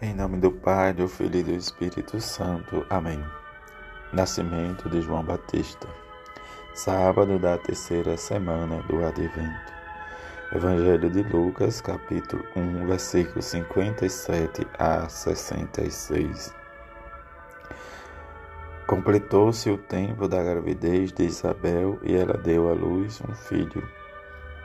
Em nome do Pai, do Filho e do Espírito Santo. Amém. Nascimento de João Batista. Sábado da terceira semana do Advento. Evangelho de Lucas, capítulo 1, versículos 57 a 66. Completou-se o tempo da gravidez de Isabel e ela deu à luz um filho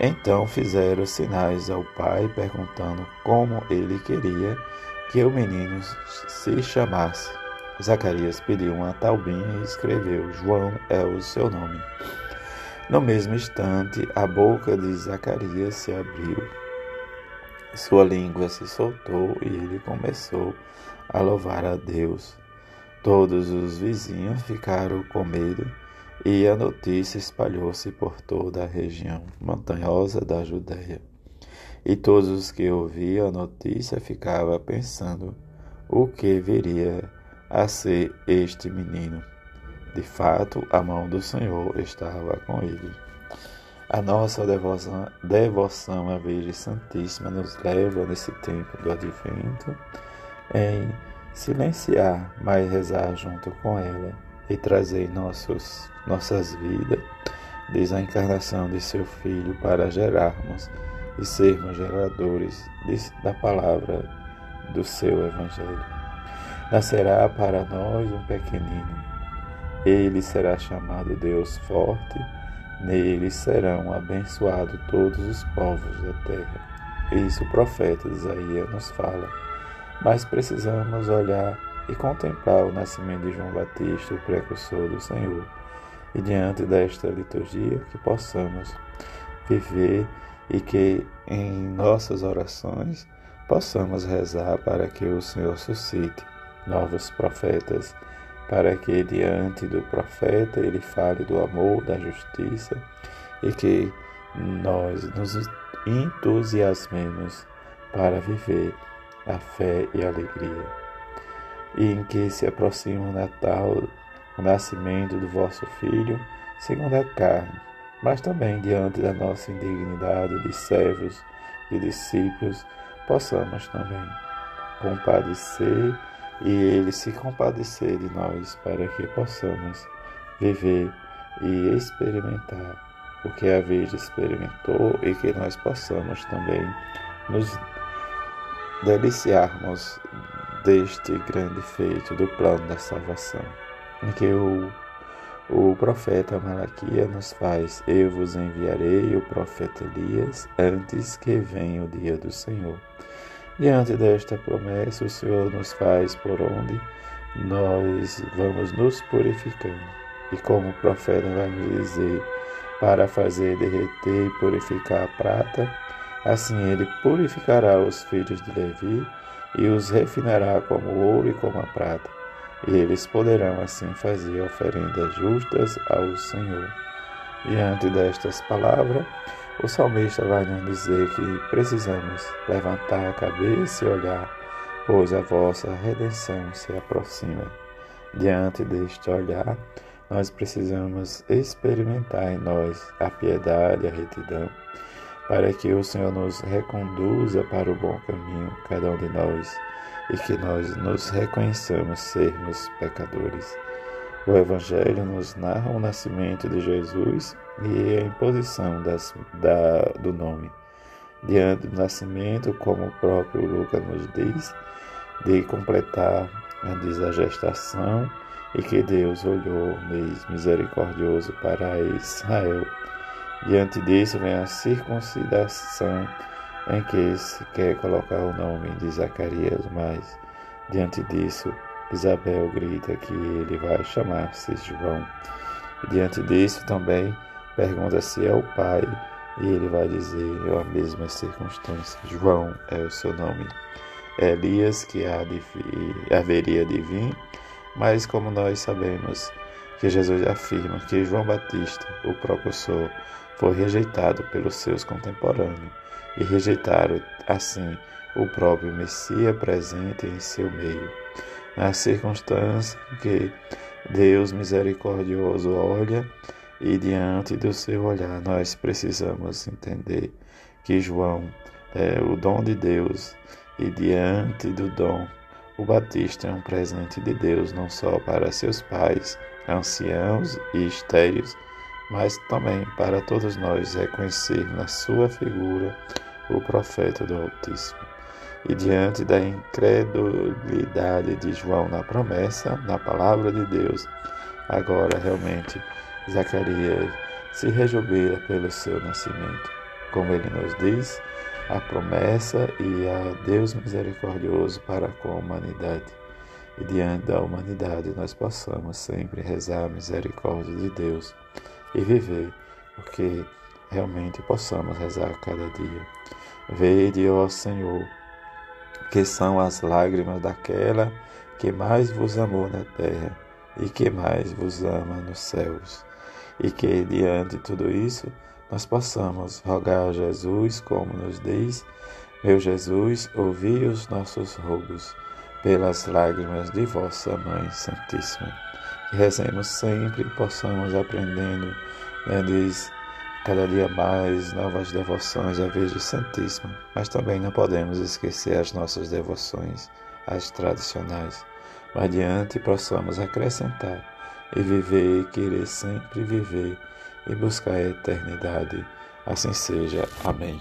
Então fizeram sinais ao pai, perguntando como ele queria que o menino se chamasse. Zacarias pediu uma taubinha e escreveu: João é o seu nome. No mesmo instante, a boca de Zacarias se abriu, sua língua se soltou e ele começou a louvar a Deus. Todos os vizinhos ficaram com medo e a notícia espalhou-se por toda a região montanhosa da Judéia. E todos os que ouviam a notícia ficavam pensando o que viria a ser este menino. De fato, a mão do Senhor estava com ele. A nossa devoção, devoção à Virgem Santíssima nos leva, nesse tempo do advento, em silenciar, mas rezar junto com ela e trazer nossos, nossas vidas desde a encarnação de seu Filho para gerarmos e sermos geradores de, da palavra do seu Evangelho. Nascerá para nós um pequenino. Ele será chamado Deus Forte, nele serão abençoados todos os povos da terra. Isso o profeta Isaías nos fala. Mas precisamos olhar e contemplar o nascimento de João Batista, o precursor do Senhor. E diante desta liturgia, que possamos viver e que em nossas orações possamos rezar para que o Senhor suscite novos profetas, para que diante do profeta ele fale do amor, da justiça e que nós nos entusiasmemos para viver a fé e a alegria e em que se aproxima o Natal, o nascimento do vosso Filho, segundo a carne, mas também diante da nossa indignidade de servos, de discípulos, possamos também compadecer e Ele se compadecer de nós para que possamos viver e experimentar o que a Virgem experimentou e que nós possamos também nos deliciarmos deste grande feito do plano da salvação, em que o, o profeta Malaquias nos faz: Eu vos enviarei o profeta Elias antes que venha o dia do Senhor. Diante desta promessa, o Senhor nos faz por onde nós vamos nos purificando. E como o profeta vai nos dizer, para fazer derreter e purificar a prata, assim ele purificará os filhos de Levi e os refinará como ouro e como a prata, e eles poderão assim fazer oferendas justas ao Senhor. Diante destas palavras, o salmista vai nos dizer que precisamos levantar a cabeça e olhar, pois a vossa redenção se aproxima. Diante deste olhar, nós precisamos experimentar em nós a piedade a retidão para que o Senhor nos reconduza para o bom caminho, cada um de nós, e que nós nos reconheçamos sermos pecadores. O Evangelho nos narra o nascimento de Jesus e a imposição das, da, do nome. Diante do nascimento, como o próprio Lucas nos diz, de completar a gestação e que Deus olhou misericordioso para Israel Diante disso vem a circuncidação, em que se quer colocar o nome de Zacarias, mas diante disso Isabel grita que ele vai chamar-se João. Diante disso também pergunta se é o pai, e ele vai dizer, é a mesma circunstância, João é o seu nome. Elias que há de, haveria de vir, mas como nós sabemos que Jesus afirma que João Batista, o precursor, foi rejeitado pelos seus contemporâneos e rejeitaram assim o próprio Messias presente em seu meio. Na circunstância que Deus misericordioso olha e diante do seu olhar nós precisamos entender que João é o dom de Deus e diante do dom o Batista é um presente de Deus não só para seus pais, anciãos e estéreos, mas também para todos nós reconhecer na sua figura o profeta do Altíssimo. E diante da incredulidade de João na promessa, na palavra de Deus, agora realmente Zacarias se rejubila pelo seu nascimento. Como ele nos diz, a promessa e a Deus misericordioso para com a humanidade. E diante da humanidade nós possamos sempre rezar a misericórdia de Deus e viver, porque realmente possamos rezar cada dia. Vede, ó Senhor, que são as lágrimas daquela que mais vos amou na terra e que mais vos ama nos céus. E que diante de tudo isso nós possamos rogar a Jesus, como nos diz: Meu Jesus, ouvi os nossos rogos pelas lágrimas de vossa Mãe Santíssima. Que rezemos sempre e possamos aprendendo, né, diz cada dia mais novas devoções à Virgem Santíssima, mas também não podemos esquecer as nossas devoções, as tradicionais, mas adiante possamos acrescentar e viver e querer sempre viver e buscar a eternidade. Assim seja. Amém.